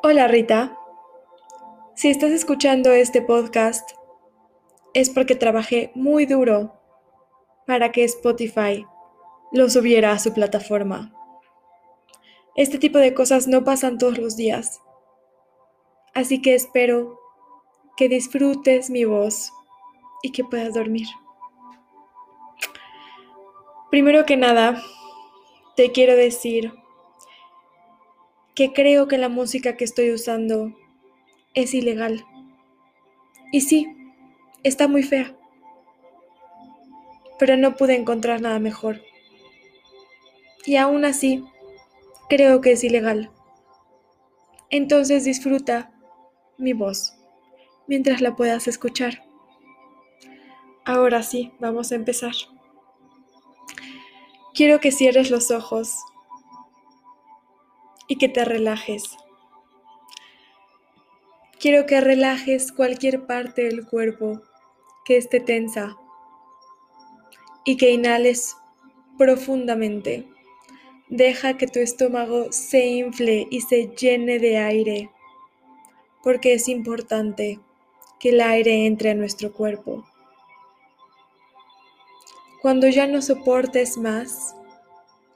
Hola Rita, si estás escuchando este podcast es porque trabajé muy duro para que Spotify lo subiera a su plataforma. Este tipo de cosas no pasan todos los días, así que espero que disfrutes mi voz y que puedas dormir. Primero que nada, te quiero decir que creo que la música que estoy usando es ilegal. Y sí, está muy fea. Pero no pude encontrar nada mejor. Y aún así, creo que es ilegal. Entonces disfruta mi voz mientras la puedas escuchar. Ahora sí, vamos a empezar. Quiero que cierres los ojos y que te relajes. Quiero que relajes cualquier parte del cuerpo que esté tensa y que inhales profundamente. Deja que tu estómago se infle y se llene de aire, porque es importante que el aire entre a nuestro cuerpo. Cuando ya no soportes más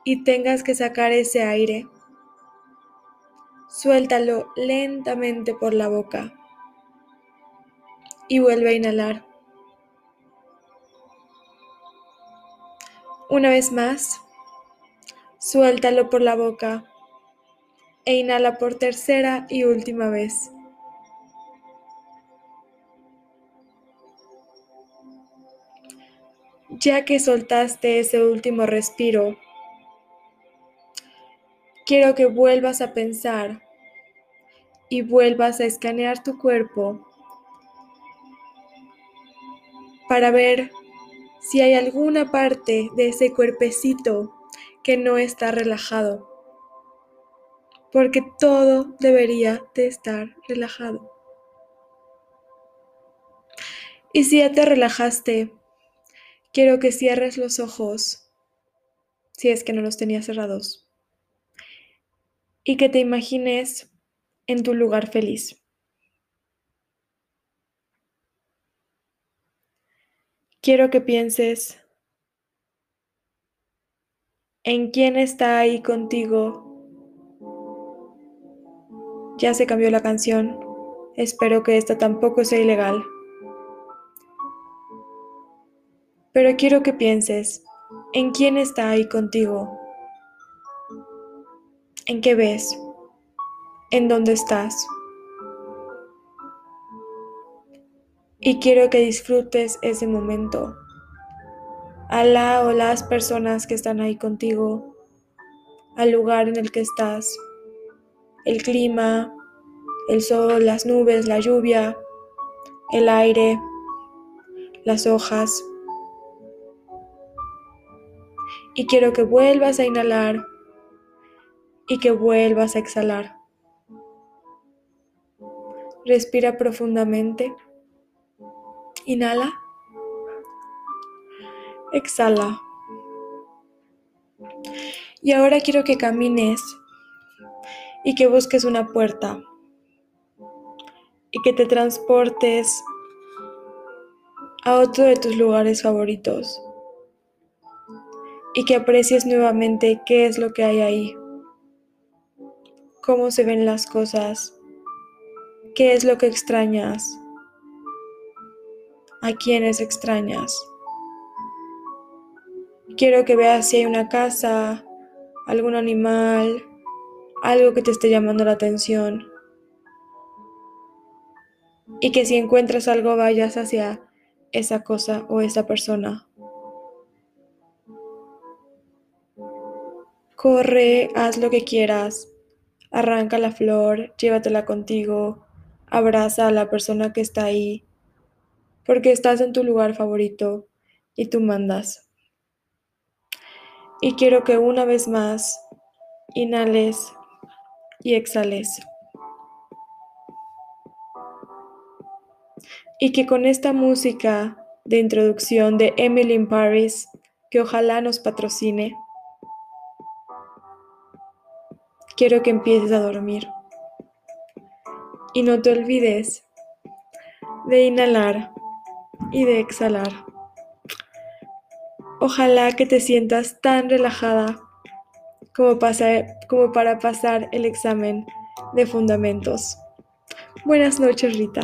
y tengas que sacar ese aire, Suéltalo lentamente por la boca y vuelve a inhalar. Una vez más, suéltalo por la boca e inhala por tercera y última vez. Ya que soltaste ese último respiro, quiero que vuelvas a pensar y vuelvas a escanear tu cuerpo para ver si hay alguna parte de ese cuerpecito que no está relajado. Porque todo debería de estar relajado. Y si ya te relajaste, quiero que cierres los ojos, si es que no los tenía cerrados y que te imagines en tu lugar feliz. Quiero que pienses en quién está ahí contigo. Ya se cambió la canción. Espero que esta tampoco sea ilegal. Pero quiero que pienses en quién está ahí contigo. ¿En qué ves? ¿En dónde estás? Y quiero que disfrutes ese momento. A la o las personas que están ahí contigo, al lugar en el que estás, el clima, el sol, las nubes, la lluvia, el aire, las hojas. Y quiero que vuelvas a inhalar y que vuelvas a exhalar. Respira profundamente. Inhala. Exhala. Y ahora quiero que camines y que busques una puerta y que te transportes a otro de tus lugares favoritos y que aprecies nuevamente qué es lo que hay ahí cómo se ven las cosas, qué es lo que extrañas, a quiénes extrañas. Quiero que veas si hay una casa, algún animal, algo que te esté llamando la atención. Y que si encuentras algo vayas hacia esa cosa o esa persona. Corre, haz lo que quieras, Arranca la flor, llévatela contigo, abraza a la persona que está ahí, porque estás en tu lugar favorito y tú mandas. Y quiero que una vez más inhales y exhales. Y que con esta música de introducción de Emily in Paris, que ojalá nos patrocine, quiero que empieces a dormir. Y no te olvides de inhalar y de exhalar. Ojalá que te sientas tan relajada como, como para pasar el examen de fundamentos. Buenas noches, Rita.